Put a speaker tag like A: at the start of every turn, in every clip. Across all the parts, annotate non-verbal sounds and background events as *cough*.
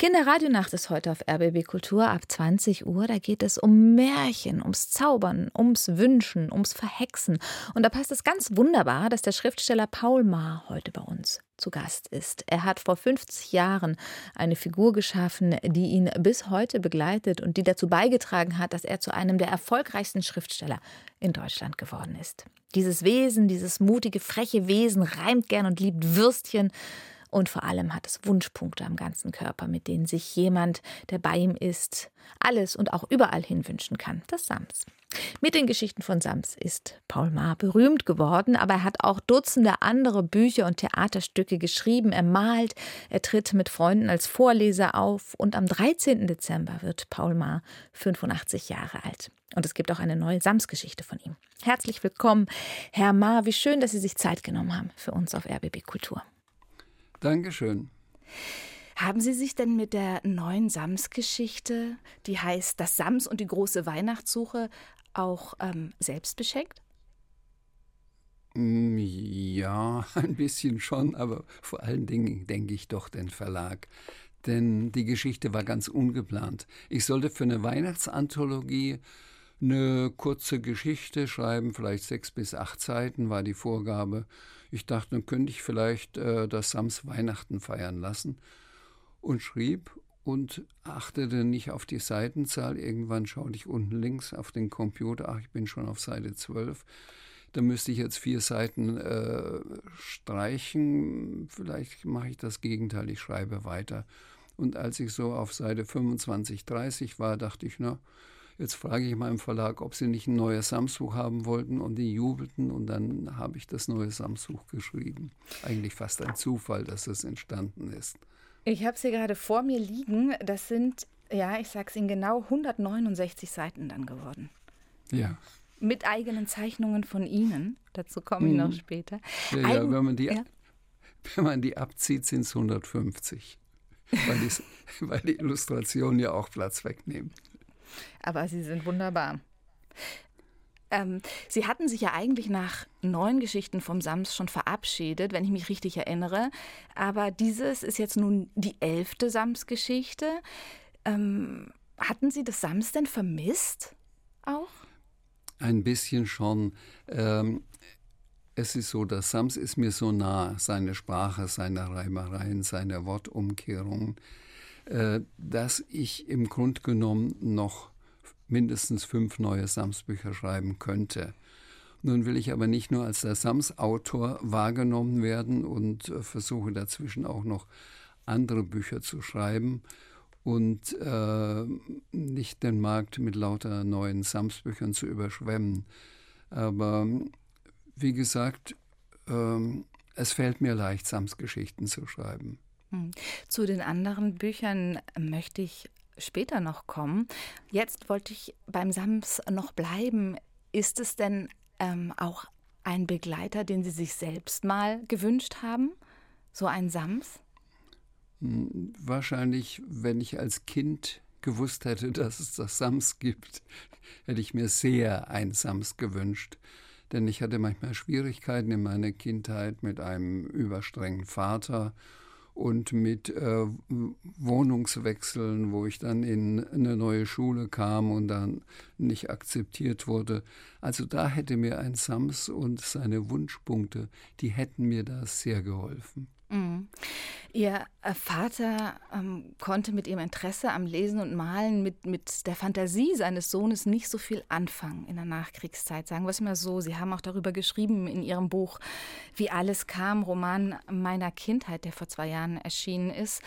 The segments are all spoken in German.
A: Kinderradionacht ist heute auf RBB Kultur ab 20 Uhr. Da geht es um Märchen, ums Zaubern, ums Wünschen, ums Verhexen. Und da passt es ganz wunderbar, dass der Schriftsteller Paul Maar heute bei uns zu Gast ist. Er hat vor 50 Jahren eine Figur geschaffen, die ihn bis heute begleitet und die dazu beigetragen hat, dass er zu einem der erfolgreichsten Schriftsteller in Deutschland geworden ist. Dieses Wesen, dieses mutige, freche Wesen reimt gern und liebt Würstchen. Und vor allem hat es Wunschpunkte am ganzen Körper, mit denen sich jemand, der bei ihm ist, alles und auch überall hin wünschen kann. Das Sams. Mit den Geschichten von Sams ist Paul Maar berühmt geworden, aber er hat auch Dutzende andere Bücher und Theaterstücke geschrieben. Er malt, er tritt mit Freunden als Vorleser auf und am 13. Dezember wird Paul Maar 85 Jahre alt. Und es gibt auch eine neue Sams-Geschichte von ihm. Herzlich willkommen, Herr Maar. Wie schön, dass Sie sich Zeit genommen haben für uns auf RBB Kultur.
B: Dankeschön.
A: Haben Sie sich denn mit der neuen Sams-Geschichte, die heißt Das Sams und die große Weihnachtssuche, auch ähm, selbst beschenkt?
B: Mm, ja, *laughs* ein bisschen schon, aber vor allen Dingen denke ich doch den Verlag. Denn die Geschichte war ganz ungeplant. Ich sollte für eine Weihnachtsanthologie eine kurze Geschichte schreiben, vielleicht sechs bis acht Seiten war die Vorgabe. Ich dachte, dann könnte ich vielleicht äh, das Sams Weihnachten feiern lassen und schrieb und achtete nicht auf die Seitenzahl. Irgendwann schaute ich unten links auf den Computer, ach, ich bin schon auf Seite 12. Da müsste ich jetzt vier Seiten äh, streichen. Vielleicht mache ich das Gegenteil, ich schreibe weiter. Und als ich so auf Seite 25, 30 war, dachte ich, na, Jetzt frage ich mal im Verlag, ob sie nicht ein neues Samsbuch haben wollten und die jubelten und dann habe ich das neue Samsbuch geschrieben. Eigentlich fast ein Zufall, dass das entstanden ist.
A: Ich habe sie gerade vor mir liegen. Das sind, ja, ich sage es Ihnen genau, 169 Seiten dann geworden.
B: Ja.
A: Mit eigenen Zeichnungen von Ihnen. Dazu komme ich mhm. noch später.
B: Ja, ja, wenn, man die, ja. wenn man die abzieht, sind es 150. Weil die, *laughs* weil die Illustrationen ja auch Platz wegnehmen.
A: Aber sie sind wunderbar. Ähm, sie hatten sich ja eigentlich nach neun Geschichten vom Sams schon verabschiedet, wenn ich mich richtig erinnere. Aber dieses ist jetzt nun die elfte Sams-Geschichte. Ähm, hatten Sie das Sams denn vermisst auch?
B: Ein bisschen schon. Ähm, es ist so, das Sams ist mir so nah, seine Sprache, seine Reimereien, seine Wortumkehrungen, äh, dass ich im Grunde genommen noch mindestens fünf neue Sams-Bücher schreiben könnte. Nun will ich aber nicht nur als der Sams-Autor wahrgenommen werden und äh, versuche dazwischen auch noch andere Bücher zu schreiben und äh, nicht den Markt mit lauter neuen Sams-Büchern zu überschwemmen. Aber wie gesagt, äh, es fällt mir leicht, Sams-Geschichten zu schreiben.
A: Hm. Zu den anderen Büchern möchte ich später noch kommen. Jetzt wollte ich beim Sams noch bleiben. Ist es denn ähm, auch ein Begleiter, den Sie sich selbst mal gewünscht haben? So ein Sams?
B: Hm, wahrscheinlich, wenn ich als Kind gewusst hätte, *laughs* dass es das Sams gibt, hätte ich mir sehr ein Sams gewünscht. Denn ich hatte manchmal Schwierigkeiten in meiner Kindheit mit einem überstrengen Vater und mit äh, Wohnungswechseln, wo ich dann in eine neue Schule kam und dann nicht akzeptiert wurde. Also da hätte mir ein Sams und seine Wunschpunkte, die hätten mir da sehr geholfen.
A: Mhm. Ihr äh, Vater ähm, konnte mit ihrem Interesse am Lesen und Malen, mit, mit der Fantasie seines Sohnes nicht so viel anfangen in der Nachkriegszeit. Sagen wir es mal so. Sie haben auch darüber geschrieben in Ihrem Buch Wie alles kam, Roman meiner Kindheit, der vor zwei Jahren erschienen ist.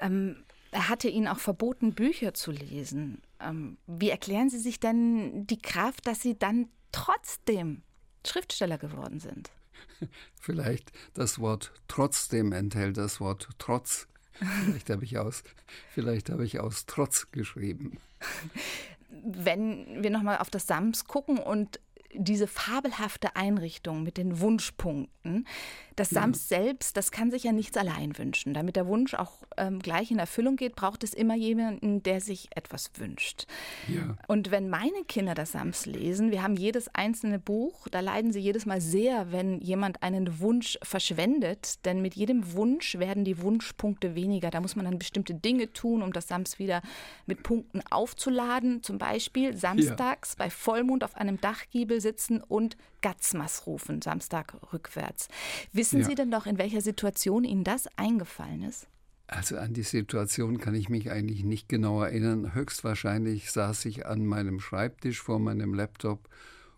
A: Ähm, er hatte ihnen auch verboten, Bücher zu lesen. Ähm, wie erklären Sie sich denn die Kraft, dass Sie dann trotzdem Schriftsteller geworden sind? *laughs*
B: Vielleicht das Wort trotzdem enthält das Wort trotz. Vielleicht habe ich aus, *laughs* vielleicht habe ich aus Trotz geschrieben.
A: Wenn wir nochmal auf das Sams gucken und diese fabelhafte Einrichtung mit den Wunschpunkten. Das Sams selbst, das kann sich ja nichts allein wünschen. Damit der Wunsch auch ähm, gleich in Erfüllung geht, braucht es immer jemanden, der sich etwas wünscht. Ja. Und wenn meine Kinder das Sams lesen, wir haben jedes einzelne Buch, da leiden sie jedes Mal sehr, wenn jemand einen Wunsch verschwendet. Denn mit jedem Wunsch werden die Wunschpunkte weniger. Da muss man dann bestimmte Dinge tun, um das Sams wieder mit Punkten aufzuladen. Zum Beispiel samstags ja. bei Vollmond auf einem Dachgiebel sitzen und Gatzmas rufen, Samstag rückwärts. Wissen ja. Sie denn doch, in welcher Situation Ihnen das eingefallen ist?
B: Also an die Situation kann ich mich eigentlich nicht genau erinnern. Höchstwahrscheinlich saß ich an meinem Schreibtisch vor meinem Laptop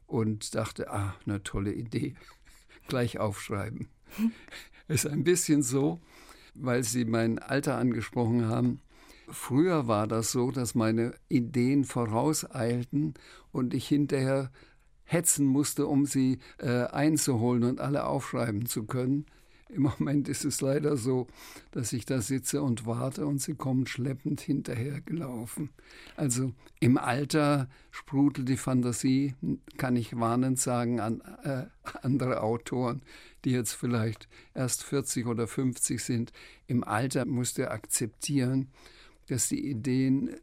B: und dachte, ah, eine tolle Idee. *laughs* Gleich aufschreiben. *laughs* ist ein bisschen so, weil Sie mein Alter angesprochen haben. Früher war das so, dass meine Ideen vorauseilten und ich hinterher hetzen musste, um sie äh, einzuholen und alle aufschreiben zu können. Im Moment ist es leider so, dass ich da sitze und warte und sie kommen schleppend hinterhergelaufen. Also im Alter sprudelt die Fantasie, kann ich warnend sagen an äh, andere Autoren, die jetzt vielleicht erst 40 oder 50 sind. Im Alter musst du akzeptieren, dass die Ideen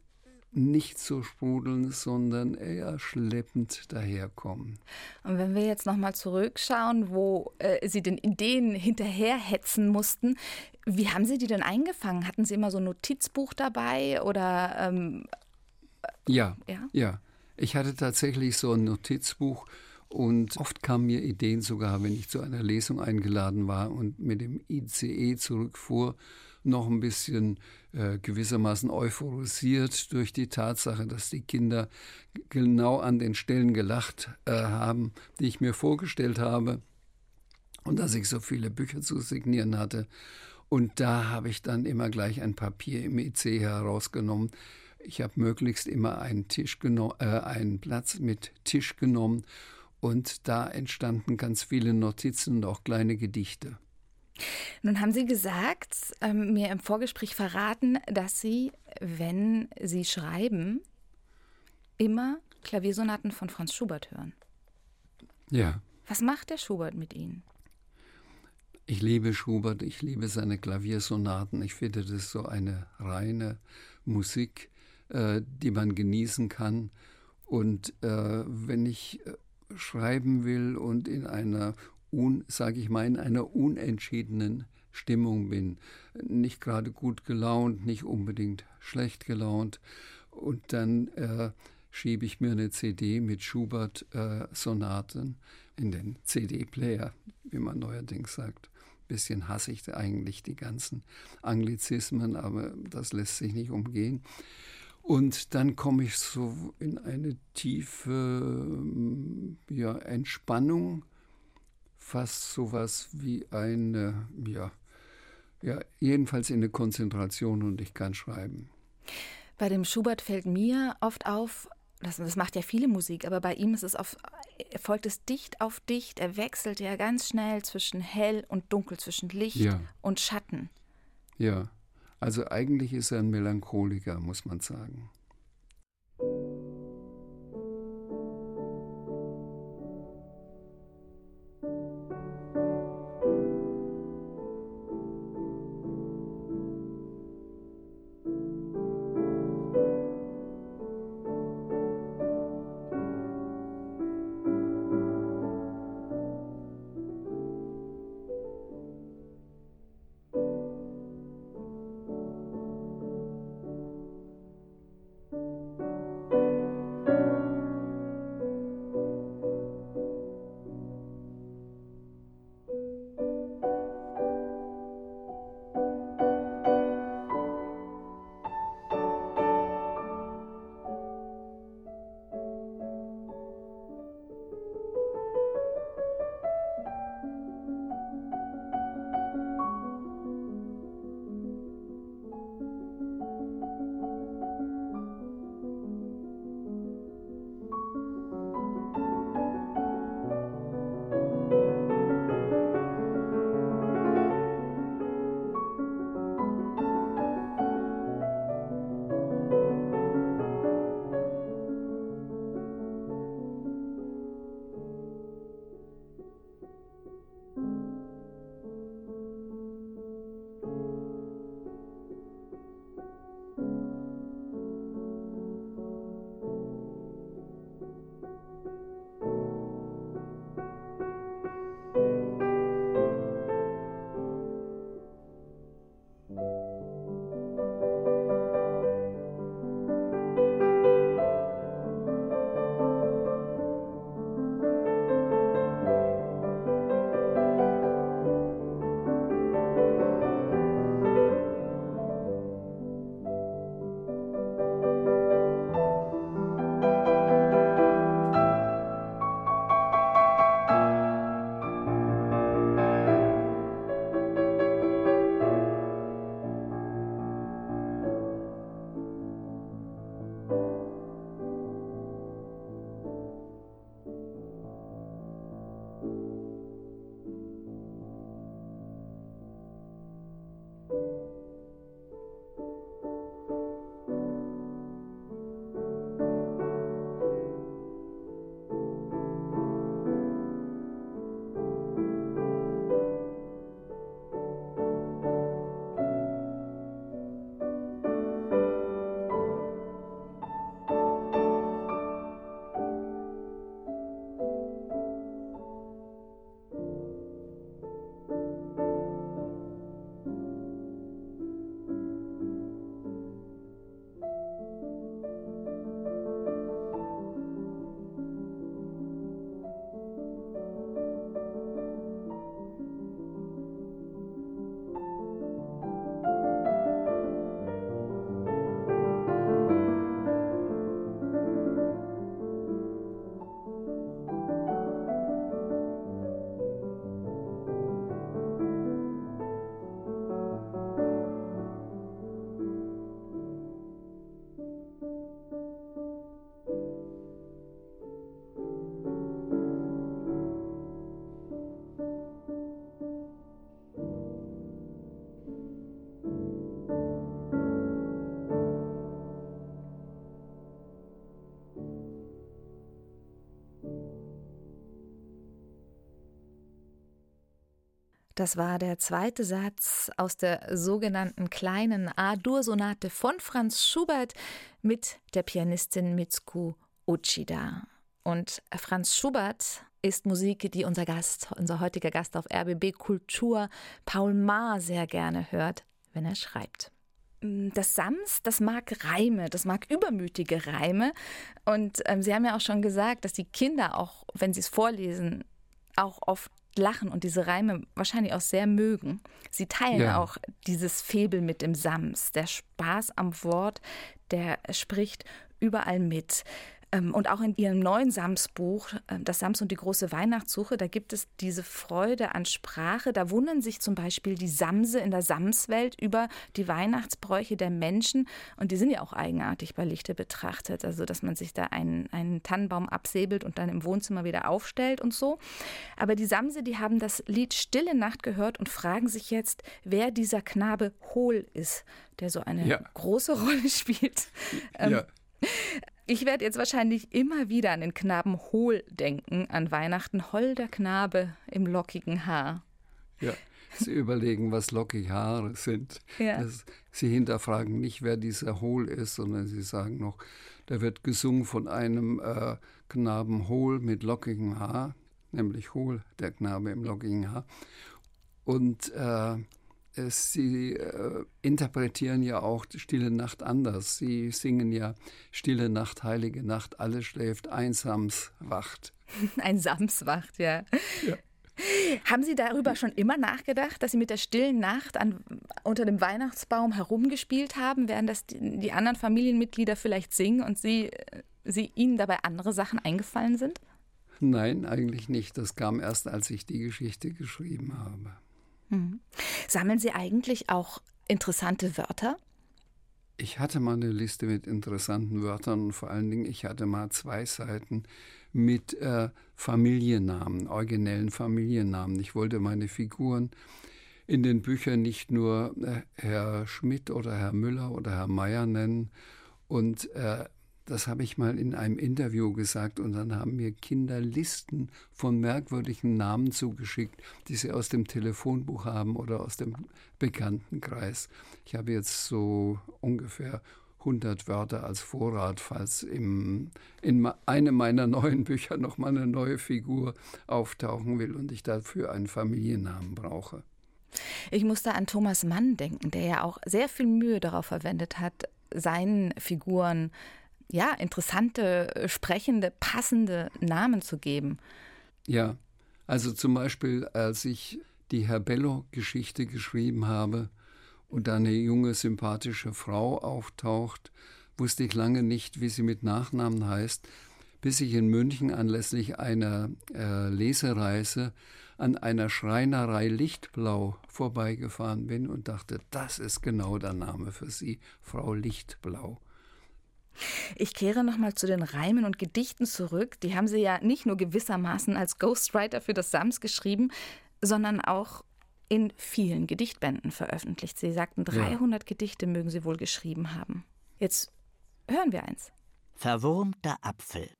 B: nicht so sprudeln, sondern eher schleppend daherkommen.
A: Und wenn wir jetzt nochmal zurückschauen, wo äh, Sie den Ideen hinterherhetzen mussten, wie haben Sie die denn eingefangen? Hatten Sie immer so ein Notizbuch dabei oder? Ähm,
B: ja, ja, ja. Ich hatte tatsächlich so ein Notizbuch und oft kamen mir Ideen sogar, wenn ich zu einer Lesung eingeladen war und mit dem ICE zurückfuhr noch ein bisschen äh, gewissermaßen euphorisiert durch die Tatsache, dass die Kinder genau an den Stellen gelacht äh, haben, die ich mir vorgestellt habe und dass ich so viele Bücher zu signieren hatte. Und da habe ich dann immer gleich ein Papier im IC herausgenommen. Ich habe möglichst immer einen, Tisch äh, einen Platz mit Tisch genommen und da entstanden ganz viele Notizen und auch kleine Gedichte.
A: Nun haben Sie gesagt, ähm, mir im Vorgespräch verraten, dass Sie, wenn Sie schreiben, immer Klaviersonaten von Franz Schubert hören.
B: Ja.
A: Was macht der Schubert mit Ihnen?
B: Ich liebe Schubert, ich liebe seine Klaviersonaten. Ich finde das so eine reine Musik, äh, die man genießen kann. Und äh, wenn ich äh, schreiben will und in einer sage ich mal, in einer unentschiedenen Stimmung bin. Nicht gerade gut gelaunt, nicht unbedingt schlecht gelaunt. Und dann äh, schiebe ich mir eine CD mit Schubert-Sonaten äh, in den CD-Player, wie man neuerdings sagt. Bisschen hasse ich eigentlich die ganzen Anglizismen, aber das lässt sich nicht umgehen. Und dann komme ich so in eine tiefe ja, Entspannung fast sowas wie eine, ja, ja, jedenfalls in eine Konzentration und ich kann schreiben.
A: Bei dem Schubert fällt mir oft auf, das, das macht ja viele Musik, aber bei ihm ist es auf, folgt es dicht auf dicht. Er wechselt ja ganz schnell zwischen hell und dunkel, zwischen Licht ja. und Schatten.
B: Ja, also eigentlich ist er ein Melancholiker, muss man sagen.
A: Das war der zweite Satz aus der sogenannten kleinen A-Dur-Sonate von Franz Schubert mit der Pianistin Mitsuko Uchida. Und Franz Schubert ist Musik, die unser Gast, unser heutiger Gast auf RBB Kultur, Paul Maar, sehr gerne hört, wenn er schreibt. Das Sams, das mag Reime, das mag übermütige Reime. Und ähm, Sie haben ja auch schon gesagt, dass die Kinder auch, wenn sie es vorlesen, auch oft lachen und diese Reime wahrscheinlich auch sehr mögen. Sie teilen ja. auch dieses Febel mit dem Sams. Der Spaß am Wort, der spricht überall mit. Ähm, und auch in ihrem neuen Sams-Buch, äh, das Sams und die große Weihnachtssuche, da gibt es diese Freude an Sprache. Da wundern sich zum Beispiel die Samse in der Samswelt über die Weihnachtsbräuche der Menschen. Und die sind ja auch eigenartig bei Lichte betrachtet. Also, dass man sich da einen, einen Tannenbaum absäbelt und dann im Wohnzimmer wieder aufstellt und so. Aber die Samse, die haben das Lied Stille Nacht gehört und fragen sich jetzt, wer dieser Knabe Hohl ist, der so eine ja. große Rolle spielt. Ja. Ich werde jetzt wahrscheinlich immer wieder an den Knaben Hohl denken, an Weihnachten. Holder Knabe im lockigen Haar.
B: Ja, Sie überlegen, was lockige Haare sind. Ja. Das, Sie hinterfragen nicht, wer dieser Hohl ist, sondern Sie sagen noch, da wird gesungen von einem äh, Knaben Hohl mit lockigem Haar, nämlich Hohl, der Knabe im lockigen Haar. Und äh, Sie äh, interpretieren ja auch Stille Nacht anders. Sie singen ja Stille Nacht, Heilige Nacht, alles schläft, einsams wacht. *laughs*
A: Ein Sams wacht, ja. ja. Haben Sie darüber schon immer nachgedacht, dass Sie mit der stillen Nacht an, unter dem Weihnachtsbaum herumgespielt haben, während das die, die anderen Familienmitglieder vielleicht singen und Sie, Sie Ihnen dabei andere Sachen eingefallen sind?
B: Nein, eigentlich nicht. Das kam erst, als ich die Geschichte geschrieben habe.
A: Mhm. Sammeln Sie eigentlich auch interessante Wörter?
B: Ich hatte mal eine Liste mit interessanten Wörtern und vor allen Dingen, ich hatte mal zwei Seiten mit äh, Familiennamen, originellen Familiennamen. Ich wollte meine Figuren in den Büchern nicht nur äh, Herr Schmidt oder Herr Müller oder Herr Meier nennen. Und äh, das habe ich mal in einem Interview gesagt und dann haben mir Kinder Listen von merkwürdigen Namen zugeschickt, die sie aus dem Telefonbuch haben oder aus dem Bekanntenkreis. Ich habe jetzt so ungefähr 100 Wörter als Vorrat, falls im, in einem meiner neuen *laughs* Bücher noch mal eine neue Figur auftauchen will und ich dafür einen Familiennamen brauche.
A: Ich musste an Thomas Mann denken, der ja auch sehr viel Mühe darauf verwendet hat, seinen Figuren ja, interessante, äh, sprechende, passende Namen zu geben.
B: Ja, also zum Beispiel, als ich die Herr Bello-Geschichte geschrieben habe und da eine junge, sympathische Frau auftaucht, wusste ich lange nicht, wie sie mit Nachnamen heißt, bis ich in München anlässlich einer äh, Lesereise an einer Schreinerei Lichtblau vorbeigefahren bin und dachte, das ist genau der Name für sie, Frau Lichtblau.
A: Ich kehre nochmal zu den Reimen und Gedichten zurück. Die haben Sie ja nicht nur gewissermaßen als Ghostwriter für das Sams geschrieben, sondern auch in vielen Gedichtbänden veröffentlicht. Sie sagten, 300 ja. Gedichte mögen Sie wohl geschrieben haben. Jetzt hören wir eins.
C: Verwurmter Apfel.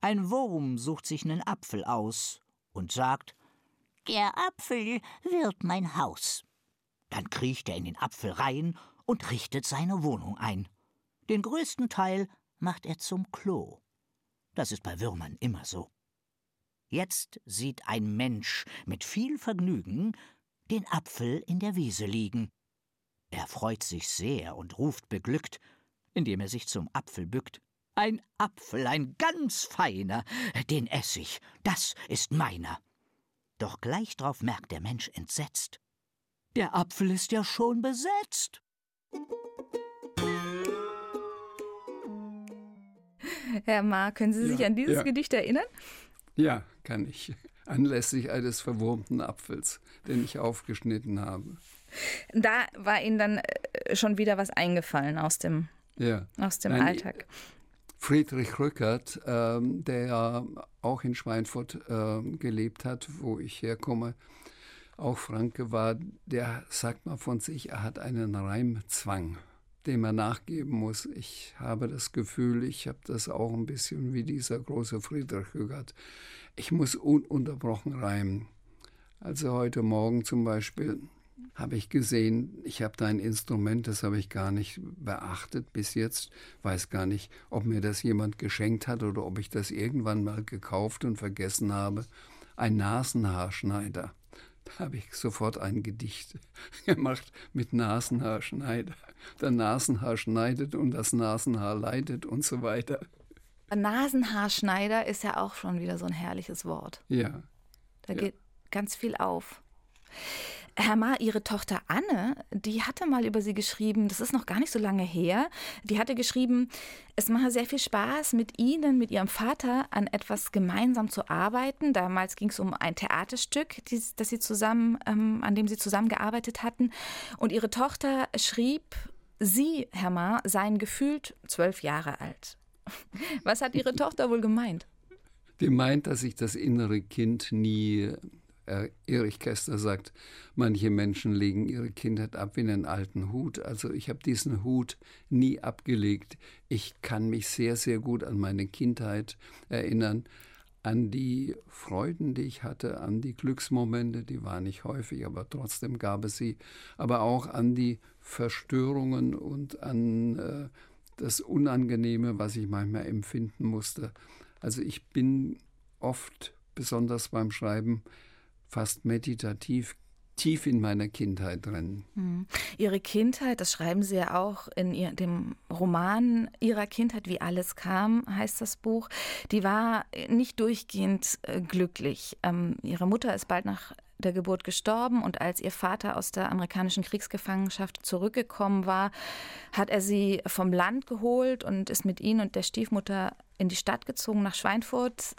C: Ein Wurm sucht sich nen Apfel aus und sagt, der Apfel wird mein Haus. Dann kriecht er in den Apfel rein und richtet seine Wohnung ein. Den größten Teil macht er zum Klo. Das ist bei Würmern immer so. Jetzt sieht ein Mensch mit viel Vergnügen den Apfel in der Wiese liegen. Er freut sich sehr und ruft beglückt, indem er sich zum Apfel bückt. Ein Apfel, ein ganz feiner, den ess ich, das ist meiner. Doch gleich drauf merkt der Mensch entsetzt. Der Apfel ist ja schon besetzt. *laughs*
A: Herr Maar, können Sie sich ja, an dieses ja. Gedicht erinnern?
B: Ja, kann ich. *laughs* Anlässlich eines verwurmten Apfels, den ich aufgeschnitten habe.
A: Da war Ihnen dann äh, schon wieder was eingefallen aus dem, ja. aus dem Nein, Alltag.
B: Friedrich Rückert, ähm, der ja auch in Schweinfurt äh, gelebt hat, wo ich herkomme, auch Franke war, der sagt mal von sich, er hat einen Reimzwang dem er nachgeben muss. Ich habe das Gefühl, ich habe das auch ein bisschen wie dieser große Friedrich Hügert. Ich muss ununterbrochen reimen. Also heute Morgen zum Beispiel habe ich gesehen, ich habe da ein Instrument, das habe ich gar nicht beachtet bis jetzt, weiß gar nicht, ob mir das jemand geschenkt hat oder ob ich das irgendwann mal gekauft und vergessen habe. Ein Nasenhaarschneider. Da habe ich sofort ein Gedicht *laughs* gemacht mit Nasenhaarschneider. Der Nasenhaar schneidet und das Nasenhaar leidet und so weiter.
A: Nasenhaarschneider ist ja auch schon wieder so ein herrliches Wort.
B: Ja.
A: Da ja. geht ganz viel auf. Herr Ma, Ihre Tochter Anne, die hatte mal über Sie geschrieben, das ist noch gar nicht so lange her, die hatte geschrieben, es mache sehr viel Spaß, mit Ihnen, mit Ihrem Vater an etwas gemeinsam zu arbeiten. Damals ging es um ein Theaterstück, das sie zusammen, ähm, an dem Sie zusammengearbeitet hatten. Und Ihre Tochter schrieb, Sie, Herr Ma, seien gefühlt zwölf Jahre alt. Was hat Ihre Tochter wohl gemeint?
B: Die meint, dass ich das innere Kind nie Erich Kästner sagt, manche Menschen legen ihre Kindheit ab wie einen alten Hut. Also ich habe diesen Hut nie abgelegt. Ich kann mich sehr, sehr gut an meine Kindheit erinnern, an die Freuden, die ich hatte, an die Glücksmomente, die waren nicht häufig, aber trotzdem gab es sie, aber auch an die Verstörungen und an äh, das Unangenehme, was ich manchmal empfinden musste. Also ich bin oft, besonders beim Schreiben, fast meditativ tief in meiner Kindheit drin.
A: Hm. Ihre Kindheit, das schreiben Sie ja auch in ihr, dem Roman Ihrer Kindheit, wie alles kam, heißt das Buch, die war nicht durchgehend äh, glücklich. Ähm, ihre Mutter ist bald nach der Geburt gestorben und als ihr Vater aus der amerikanischen Kriegsgefangenschaft zurückgekommen war, hat er sie vom Land geholt und ist mit ihnen und der Stiefmutter in die Stadt gezogen nach Schweinfurt.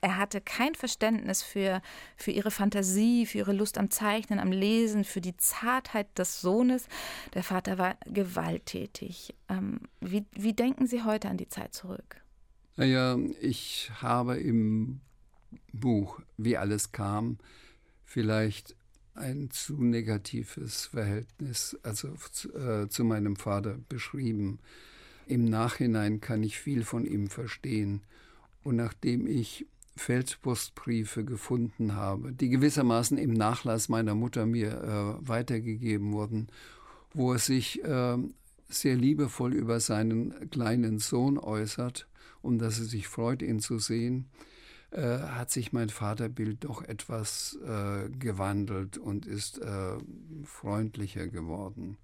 A: Er hatte kein Verständnis für, für ihre Fantasie, für ihre Lust am Zeichnen, am Lesen, für die Zartheit des Sohnes. Der Vater war gewalttätig. Ähm, wie, wie denken Sie heute an die Zeit zurück?
B: Naja, ich habe im Buch, wie alles kam, vielleicht ein zu negatives Verhältnis also äh, zu meinem Vater beschrieben. Im Nachhinein kann ich viel von ihm verstehen. Und nachdem ich Feldpostbriefe gefunden habe, die gewissermaßen im Nachlass meiner Mutter mir äh, weitergegeben wurden, wo er sich äh, sehr liebevoll über seinen kleinen Sohn äußert und dass er sich freut, ihn zu sehen, äh, hat sich mein Vaterbild doch etwas äh, gewandelt und ist äh, freundlicher geworden.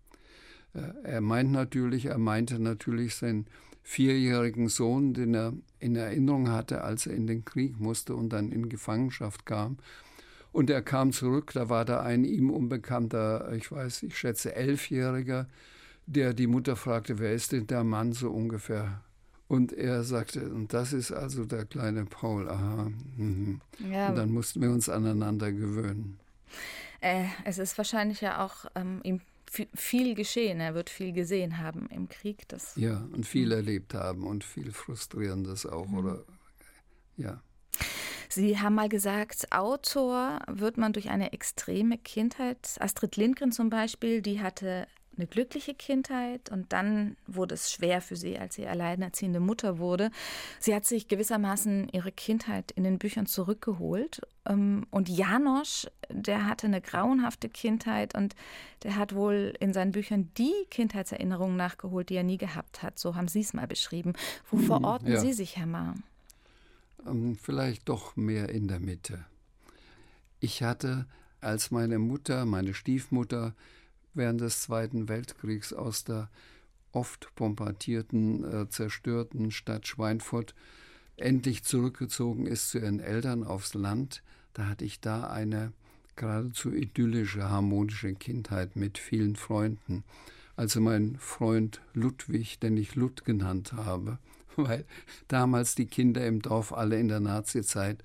B: Äh, er meint natürlich, er meinte natürlich sein vierjährigen Sohn, den er in Erinnerung hatte, als er in den Krieg musste und dann in Gefangenschaft kam. Und er kam zurück, da war da ein ihm unbekannter, ich weiß, ich schätze elfjähriger, der die Mutter fragte, wer ist denn der Mann so ungefähr? Und er sagte, und das ist also der kleine Paul, aha. Mhm. Ja. Und dann mussten wir uns aneinander gewöhnen.
A: Äh, es ist wahrscheinlich ja auch ähm, ihm viel geschehen. Er wird viel gesehen haben im Krieg. Das
B: ja, und viel mhm. erlebt haben und viel Frustrierendes auch, mhm. oder ja.
A: Sie haben mal gesagt, Autor wird man durch eine extreme Kindheit. Astrid Lindgren zum Beispiel, die hatte eine glückliche Kindheit und dann wurde es schwer für sie, als sie alleinerziehende Mutter wurde. Sie hat sich gewissermaßen ihre Kindheit in den Büchern zurückgeholt. Ähm, und Janosch, der hatte eine grauenhafte Kindheit und der hat wohl in seinen Büchern die Kindheitserinnerungen nachgeholt, die er nie gehabt hat. So haben Sie es mal beschrieben. Wo mhm, verorten ja. Sie sich, Herr Ma?
B: Ähm, vielleicht doch mehr in der Mitte. Ich hatte, als meine Mutter, meine Stiefmutter, während des Zweiten Weltkriegs aus der oft bombardierten, äh, zerstörten Stadt Schweinfurt endlich zurückgezogen ist zu ihren Eltern aufs Land, da hatte ich da eine geradezu idyllische, harmonische Kindheit mit vielen Freunden. Also mein Freund Ludwig, den ich Lud genannt habe, *laughs* weil damals die Kinder im Dorf alle in der Nazizeit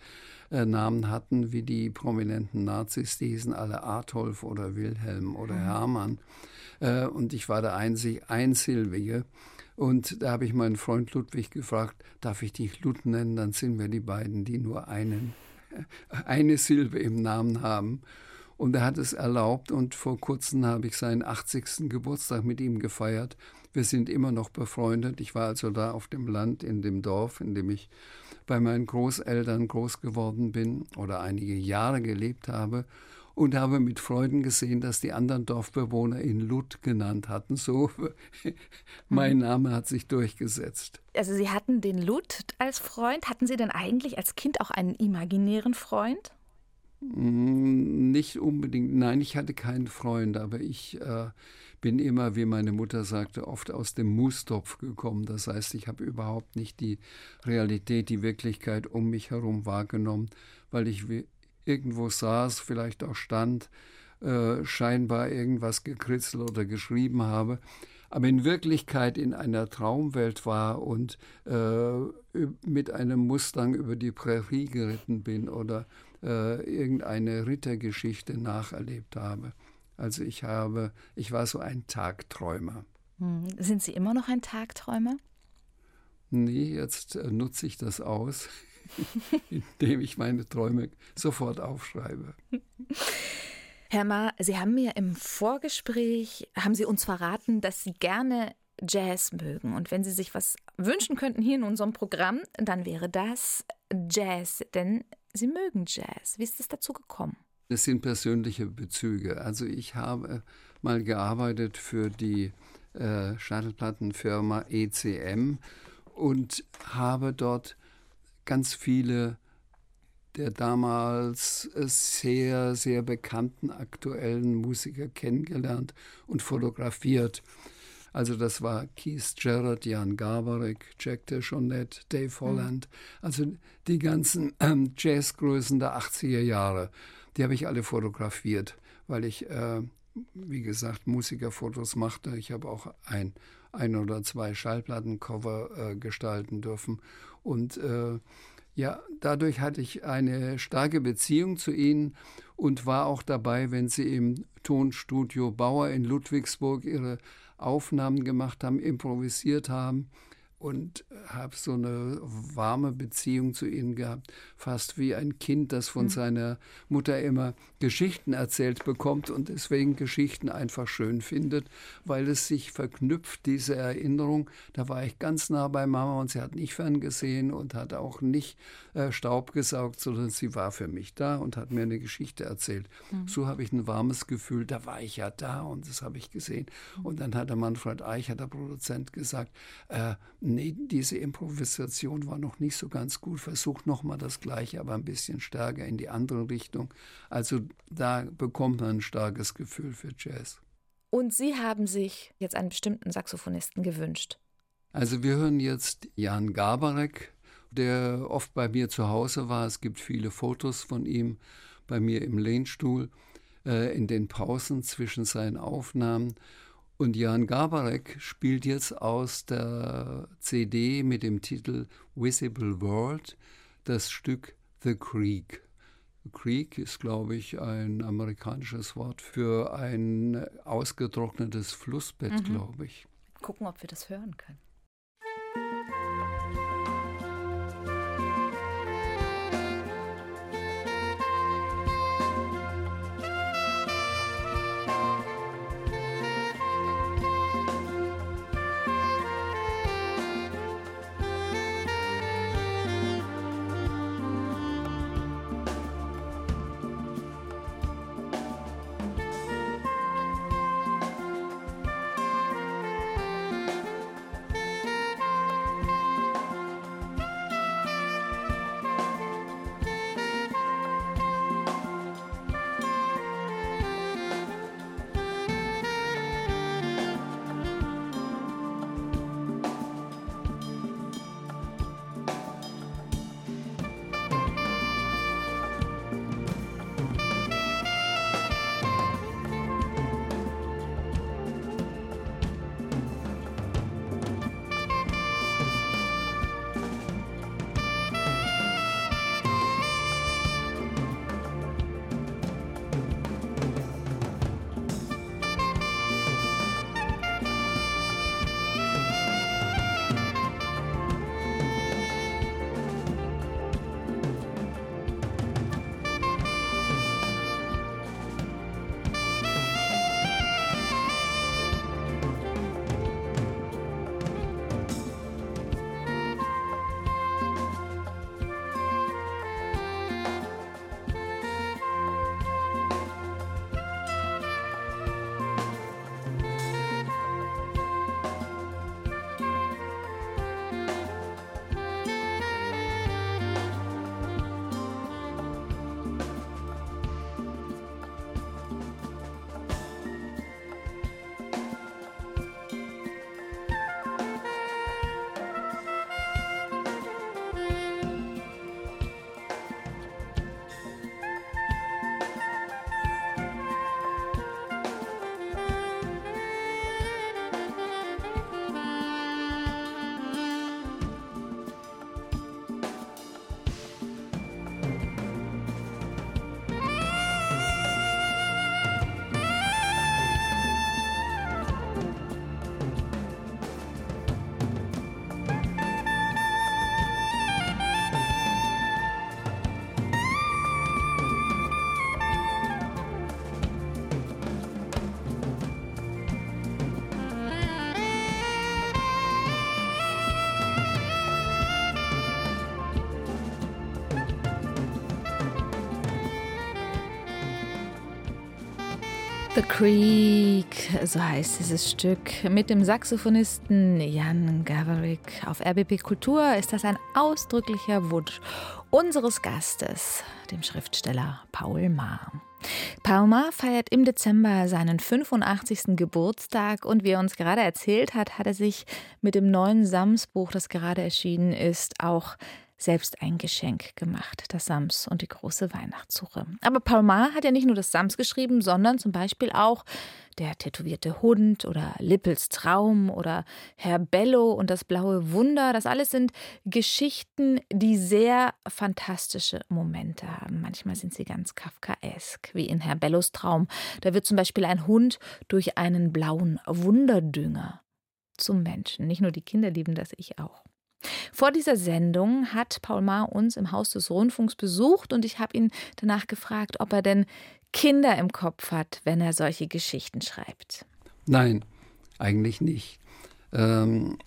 B: äh, Namen hatten, wie die prominenten Nazis, die hießen alle Adolf oder Wilhelm oder mhm. Hermann. Äh, und ich war der einzig Einsilbige. Und da habe ich meinen Freund Ludwig gefragt, darf ich dich Lud nennen? Dann sind wir die beiden, die nur einen, äh, eine Silbe im Namen haben. Und er hat es erlaubt und vor kurzem habe ich seinen 80. Geburtstag mit ihm gefeiert. Wir sind immer noch befreundet. Ich war also da auf dem Land, in dem Dorf, in dem ich bei meinen Großeltern groß geworden bin oder einige Jahre gelebt habe und habe mit Freuden gesehen, dass die anderen Dorfbewohner ihn Lut genannt hatten. So, *laughs* mein mhm. Name hat sich durchgesetzt.
A: Also Sie hatten den Lut als Freund. Hatten Sie denn eigentlich als Kind auch einen imaginären Freund?
B: Mm, nicht unbedingt. Nein, ich hatte keinen Freund, aber ich äh, bin immer, wie meine Mutter sagte, oft aus dem Mustopf gekommen. Das heißt, ich habe überhaupt nicht die Realität, die Wirklichkeit um mich herum wahrgenommen, weil ich irgendwo saß, vielleicht auch stand, äh, scheinbar irgendwas gekritzelt oder geschrieben habe, aber in Wirklichkeit in einer Traumwelt war und äh, mit einem Mustang über die Prärie geritten bin oder äh, irgendeine Rittergeschichte nacherlebt habe. Also ich habe, ich war so ein Tagträumer.
A: Hm. Sind Sie immer noch ein Tagträumer?
B: Nee, jetzt äh, nutze ich das aus. *laughs* indem ich meine Träume sofort aufschreibe. *laughs*
A: Herr Ma, Sie haben mir im Vorgespräch, haben Sie uns verraten, dass Sie gerne Jazz mögen. Und wenn Sie sich was wünschen könnten hier in unserem Programm, dann wäre das Jazz. Denn Sie mögen Jazz. Wie ist es dazu gekommen?
B: Das sind persönliche Bezüge. Also ich habe mal gearbeitet für die äh, Schallplattenfirma ECM und habe dort ganz viele der damals sehr, sehr bekannten aktuellen Musiker kennengelernt und fotografiert. Also das war Keith Jarrett, Jan Garbarek, Jack DeJohnette, Dave mhm. Holland, also die ganzen ähm, Jazzgrößen der 80er Jahre, die habe ich alle fotografiert, weil ich, äh, wie gesagt, Musikerfotos machte. Ich habe auch ein, ein oder zwei Schallplattencover äh, gestalten dürfen und äh, ja, dadurch hatte ich eine starke Beziehung zu ihnen und war auch dabei, wenn sie im Tonstudio Bauer in Ludwigsburg ihre Aufnahmen gemacht haben, improvisiert haben und habe so eine warme Beziehung zu ihnen gehabt, fast wie ein Kind, das von mhm. seiner Mutter immer Geschichten erzählt bekommt und deswegen Geschichten einfach schön findet, weil es sich verknüpft, diese Erinnerung. Da war ich ganz nah bei Mama und sie hat nicht ferngesehen und hat auch nicht äh, Staub gesaugt, sondern sie war für mich da und hat mir eine Geschichte erzählt. Mhm. So habe ich ein warmes Gefühl, da war ich ja da und das habe ich gesehen. Mhm. Und dann hat der Manfred Eicher, der Produzent, gesagt, äh, nee, diese Improvisation war noch nicht so ganz gut, versucht nochmal das Gleiche, aber ein bisschen stärker in die andere Richtung. Also da bekommt man ein starkes Gefühl für Jazz.
A: Und Sie haben sich jetzt einen bestimmten Saxophonisten gewünscht.
B: Also wir hören jetzt Jan Gabarek, der oft bei mir zu Hause war. Es gibt viele Fotos von ihm bei mir im Lehnstuhl äh, in den Pausen zwischen seinen Aufnahmen. Und Jan Gabarek spielt jetzt aus der CD mit dem Titel Visible World das Stück The Creek. The Creek ist, glaube ich, ein amerikanisches Wort für ein ausgetrocknetes Flussbett, mhm. glaube ich.
A: Gucken, ob wir das hören können. The Creek, so heißt dieses Stück, mit dem Saxophonisten Jan Gaverick. Auf RBB Kultur ist das ein ausdrücklicher Wunsch unseres Gastes, dem Schriftsteller Paul Maar. Paul Maar feiert im Dezember seinen 85. Geburtstag und wie er uns gerade erzählt hat, hat er sich mit dem neuen Sams-Buch, das gerade erschienen ist, auch selbst ein Geschenk gemacht, das Sams und die große Weihnachtssuche. Aber Paul Maar hat ja nicht nur das Sams geschrieben, sondern zum Beispiel auch Der tätowierte Hund oder Lippels Traum oder Herr Bello und das blaue Wunder. Das alles sind Geschichten, die sehr fantastische Momente haben. Manchmal sind sie ganz kafkaesk, wie in Herr Bellos Traum. Da wird zum Beispiel ein Hund durch einen blauen Wunderdünger zum Menschen. Nicht nur die Kinder lieben das, ich auch. Vor dieser Sendung hat Paul Maar uns im Haus des Rundfunks besucht und ich habe ihn danach gefragt, ob er denn Kinder im Kopf hat, wenn er solche Geschichten schreibt.
B: Nein, eigentlich nicht. Ähm,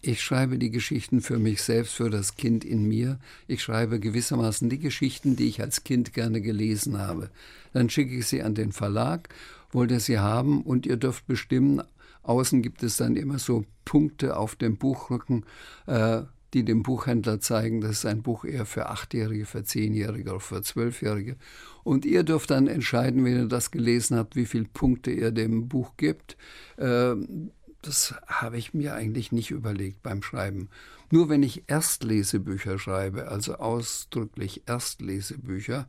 B: ich schreibe die Geschichten für mich selbst, für das Kind in mir. Ich schreibe gewissermaßen die Geschichten, die ich als Kind gerne gelesen habe. Dann schicke ich sie an den Verlag, wollt ihr sie haben und ihr dürft bestimmen, Außen gibt es dann immer so Punkte auf dem Buchrücken, äh, die dem Buchhändler zeigen, das ist ein Buch eher für Achtjährige, für Zehnjährige oder für Zwölfjährige. Und ihr dürft dann entscheiden, wenn ihr das gelesen habt, wie viele Punkte ihr dem Buch gibt. Äh, das habe ich mir eigentlich nicht überlegt beim Schreiben. Nur wenn ich Erstlesebücher schreibe, also ausdrücklich Erstlesebücher,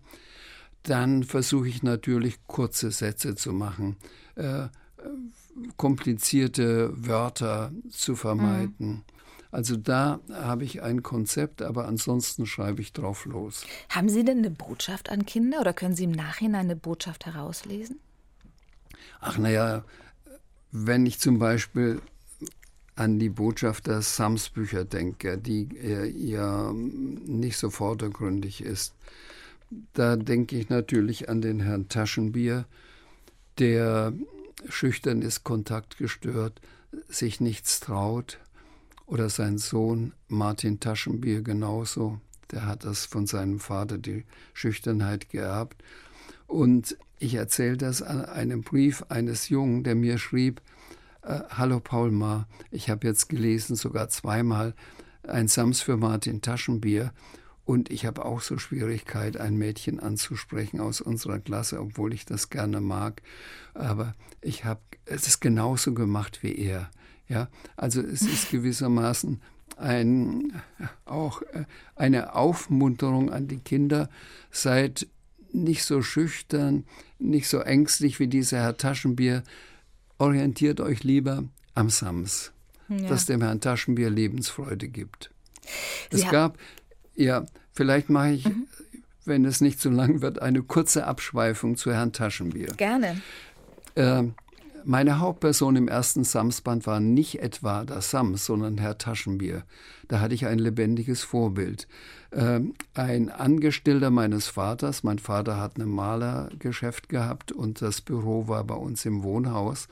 B: dann versuche ich natürlich kurze Sätze zu machen. Äh, komplizierte Wörter zu vermeiden. Mhm. Also da habe ich ein Konzept, aber ansonsten schreibe ich drauf los.
A: Haben Sie denn eine Botschaft an Kinder oder können Sie im Nachhinein eine Botschaft herauslesen?
B: Ach naja, wenn ich zum Beispiel an die Botschaft der Sams-Bücher denke, die ja nicht so vordergründig ist, da denke ich natürlich an den Herrn Taschenbier, der schüchtern ist, kontaktgestört, sich nichts traut. Oder sein Sohn Martin Taschenbier genauso. Der hat das von seinem Vater, die Schüchternheit geerbt. Und ich erzähle das an einem Brief eines Jungen, der mir schrieb, äh, Hallo Paul Ma, ich habe jetzt gelesen, sogar zweimal, ein Sams für Martin Taschenbier und ich habe auch so Schwierigkeit, ein Mädchen anzusprechen aus unserer Klasse, obwohl ich das gerne mag. Aber ich habe es ist genauso gemacht wie er. Ja, also es ist gewissermaßen ein, auch äh, eine Aufmunterung an die Kinder, seid nicht so schüchtern, nicht so ängstlich wie dieser Herr Taschenbier, orientiert euch lieber am Sams, ja. das dem Herrn Taschenbier Lebensfreude gibt. Es gab ja, vielleicht mache ich, mhm. wenn es nicht zu lang wird, eine kurze Abschweifung zu Herrn Taschenbier.
A: Gerne.
B: Äh, meine Hauptperson im ersten Samsband war nicht etwa das Sams, sondern Herr Taschenbier. Da hatte ich ein lebendiges Vorbild. Äh, ein Angestellter meines Vaters, mein Vater hat ein Malergeschäft gehabt und das Büro war bei uns im Wohnhaus.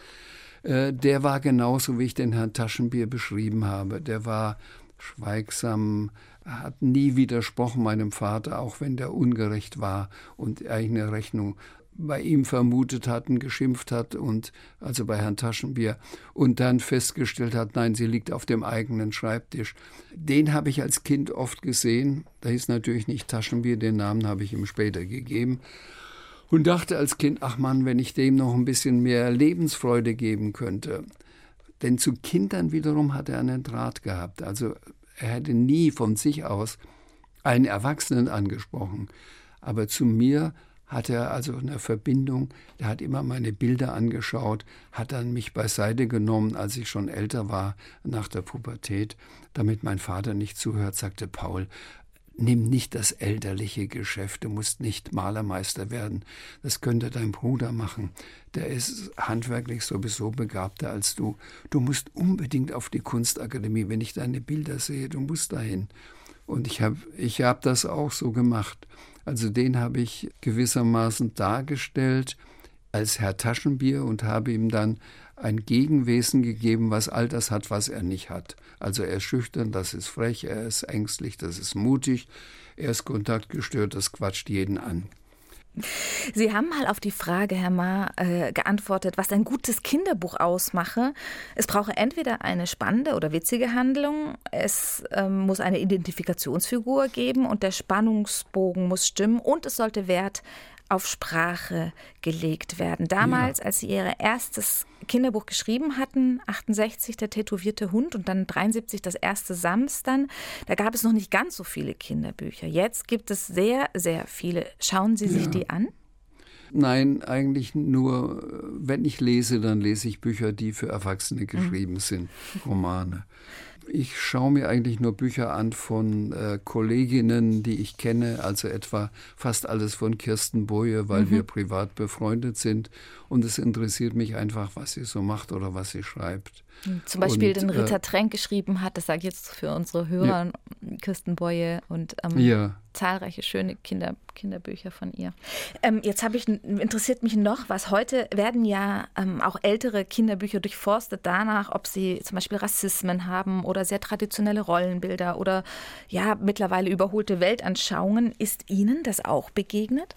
B: Äh, der war genauso, wie ich den Herrn Taschenbier beschrieben habe. Der war schweigsam, hat nie widersprochen meinem Vater, auch wenn der ungerecht war und eigene Rechnung bei ihm vermutet hatten, geschimpft hat und also bei Herrn Taschenbier und dann festgestellt hat, nein, sie liegt auf dem eigenen Schreibtisch. Den habe ich als Kind oft gesehen. Da hieß natürlich nicht Taschenbier, den Namen habe ich ihm später gegeben und dachte als Kind, ach Mann, wenn ich dem noch ein bisschen mehr Lebensfreude geben könnte. Denn zu Kindern wiederum hat er einen Draht gehabt. Also er hätte nie von sich aus einen Erwachsenen angesprochen. Aber zu mir hat er also eine Verbindung, der hat immer meine Bilder angeschaut, hat dann mich beiseite genommen, als ich schon älter war, nach der Pubertät, damit mein Vater nicht zuhört, sagte Paul, nimm nicht das elterliche Geschäft, du musst nicht Malermeister werden, das könnte dein Bruder machen, der ist handwerklich sowieso begabter als du, du musst unbedingt auf die Kunstakademie, wenn ich deine Bilder sehe, du musst dahin. Und ich habe ich hab das auch so gemacht. Also den habe ich gewissermaßen dargestellt als Herr Taschenbier und habe ihm dann ein Gegenwesen gegeben, was all das hat, was er nicht hat. Also er ist schüchtern, das ist frech, er ist ängstlich, das ist mutig, er ist kontaktgestört, das quatscht jeden an.
A: Sie haben mal auf die Frage, Herr Ma, äh, geantwortet, was ein gutes Kinderbuch ausmache. Es brauche entweder eine spannende oder witzige Handlung, es ähm, muss eine Identifikationsfigur geben und der Spannungsbogen muss stimmen und es sollte Wert auf Sprache gelegt werden. Damals, ja. als Sie Ihr erstes Kinderbuch geschrieben hatten, 68 der tätowierte Hund und dann 73 das erste Samstern, da gab es noch nicht ganz so viele Kinderbücher. Jetzt gibt es sehr, sehr viele. Schauen Sie sich ja. die an?
B: Nein, eigentlich nur, wenn ich lese, dann lese ich Bücher, die für Erwachsene geschrieben mhm. sind, Romane. Ich schaue mir eigentlich nur Bücher an von äh, Kolleginnen, die ich kenne, also etwa fast alles von Kirsten Boje, weil mhm. wir privat befreundet sind. Und es interessiert mich einfach, was sie so macht oder was sie schreibt.
A: Zum Beispiel und, den äh, Ritter äh, Trenk geschrieben hat, das sage ich jetzt für unsere Hörer, ja. Kirsten Boye und ähm, ja. zahlreiche schöne Kinder, Kinderbücher von ihr. Ähm, jetzt ich interessiert mich noch, was heute werden ja ähm, auch ältere Kinderbücher durchforstet danach, ob sie zum Beispiel Rassismen haben oder sehr traditionelle Rollenbilder oder ja mittlerweile überholte Weltanschauungen. Ist Ihnen das auch begegnet?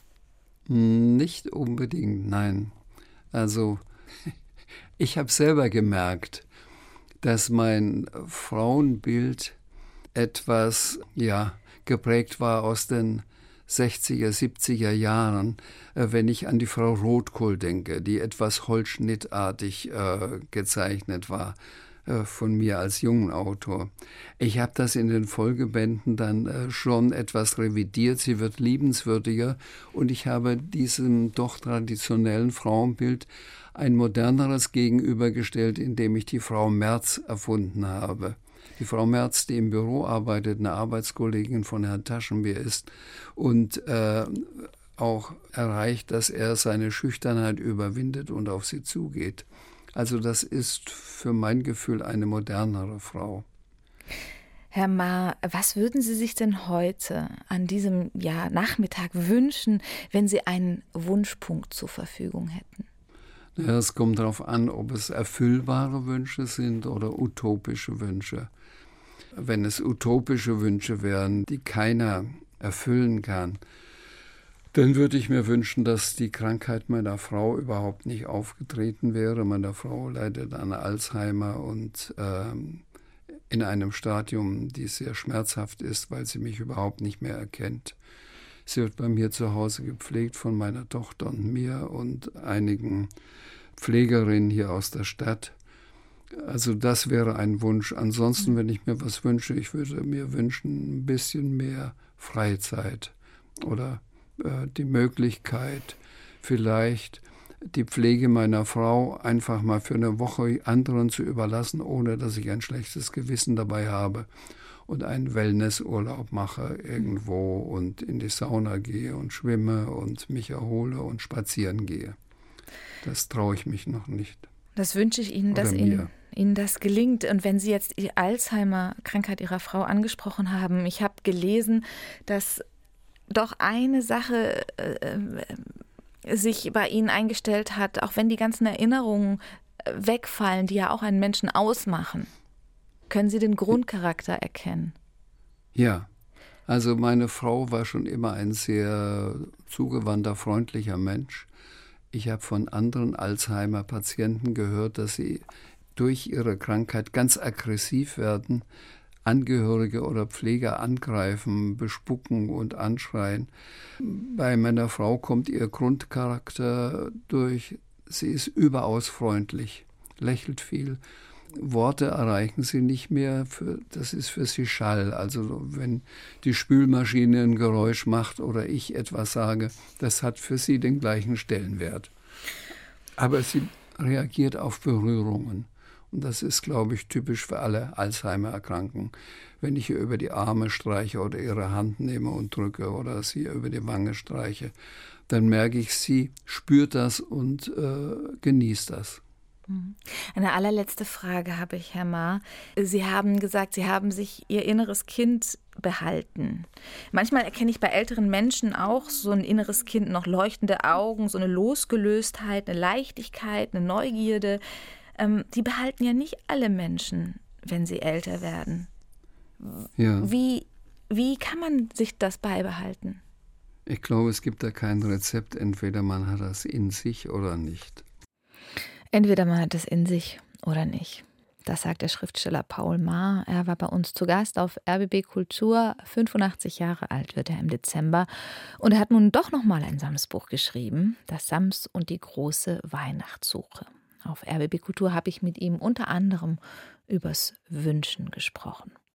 B: Nicht unbedingt, nein. Also *laughs* ich habe selber gemerkt, dass mein Frauenbild etwas ja geprägt war aus den 60er, 70er Jahren, äh, wenn ich an die Frau Rotkohl denke, die etwas holzschnittartig äh, gezeichnet war von mir als jungen Autor. Ich habe das in den Folgebänden dann äh, schon etwas revidiert. Sie wird liebenswürdiger und ich habe diesem doch traditionellen Frauenbild ein moderneres gegenübergestellt, indem ich die Frau Merz erfunden habe. Die Frau Merz, die im Büro arbeitet, eine Arbeitskollegin von Herrn Taschenbier ist und äh, auch erreicht, dass er seine Schüchternheit überwindet und auf sie zugeht. Also das ist für mein Gefühl eine modernere Frau.
A: Herr Ma, was würden Sie sich denn heute an diesem ja, Nachmittag wünschen, wenn Sie einen Wunschpunkt zur Verfügung hätten?
B: Ja, es kommt darauf an, ob es erfüllbare Wünsche sind oder utopische Wünsche. Wenn es utopische Wünsche wären, die keiner erfüllen kann, dann würde ich mir wünschen, dass die Krankheit meiner Frau überhaupt nicht aufgetreten wäre. Meine Frau leidet an Alzheimer und ähm, in einem Stadium, die sehr schmerzhaft ist, weil sie mich überhaupt nicht mehr erkennt. Sie wird bei mir zu Hause gepflegt von meiner Tochter und mir und einigen Pflegerinnen hier aus der Stadt. Also das wäre ein Wunsch. Ansonsten, wenn ich mir was wünsche, ich würde mir wünschen ein bisschen mehr Freizeit oder die Möglichkeit, vielleicht die Pflege meiner Frau einfach mal für eine Woche anderen zu überlassen, ohne dass ich ein schlechtes Gewissen dabei habe und einen Wellnessurlaub mache irgendwo und in die Sauna gehe und schwimme und mich erhole und spazieren gehe. Das traue ich mich noch nicht.
A: Das wünsche ich Ihnen, dass Ihnen, Ihnen das gelingt. Und wenn Sie jetzt die Alzheimer-Krankheit Ihrer Frau angesprochen haben, ich habe gelesen, dass doch eine Sache äh, äh, sich bei Ihnen eingestellt hat, auch wenn die ganzen Erinnerungen äh, wegfallen, die ja auch einen Menschen ausmachen. Können Sie den Grundcharakter erkennen?
B: Ja. Also meine Frau war schon immer ein sehr zugewandter, freundlicher Mensch. Ich habe von anderen Alzheimer-Patienten gehört, dass sie durch ihre Krankheit ganz aggressiv werden, Angehörige oder Pfleger angreifen, bespucken und anschreien. Bei meiner Frau kommt ihr Grundcharakter durch. Sie ist überaus freundlich, lächelt viel. Worte erreichen sie nicht mehr. Für, das ist für sie Schall. Also wenn die Spülmaschine ein Geräusch macht oder ich etwas sage, das hat für sie den gleichen Stellenwert. Aber sie reagiert auf Berührungen. Und das ist, glaube ich, typisch für alle Alzheimer-Erkrankungen. Wenn ich ihr über die Arme streiche oder ihre Hand nehme und drücke oder sie über die Wange streiche, dann merke ich, sie spürt das und äh, genießt das.
A: Mhm. Eine allerletzte Frage habe ich, Herr Ma. Sie haben gesagt, Sie haben sich Ihr inneres Kind behalten. Manchmal erkenne ich bei älteren Menschen auch so ein inneres Kind, noch leuchtende Augen, so eine Losgelöstheit, eine Leichtigkeit, eine Neugierde ähm, die behalten ja nicht alle Menschen, wenn sie älter werden. Ja. Wie, wie kann man sich das beibehalten?
B: Ich glaube, es gibt da kein Rezept. Entweder man hat das in sich oder nicht.
A: Entweder man hat es in sich oder nicht. Das sagt der Schriftsteller Paul Maar. Er war bei uns zu Gast auf RBB Kultur. 85 Jahre alt wird er im Dezember. Und er hat nun doch nochmal ein Samsbuch geschrieben. Das Sams und die große Weihnachtssuche. Auf RBB Kultur habe ich mit ihm unter anderem übers Wünschen gesprochen.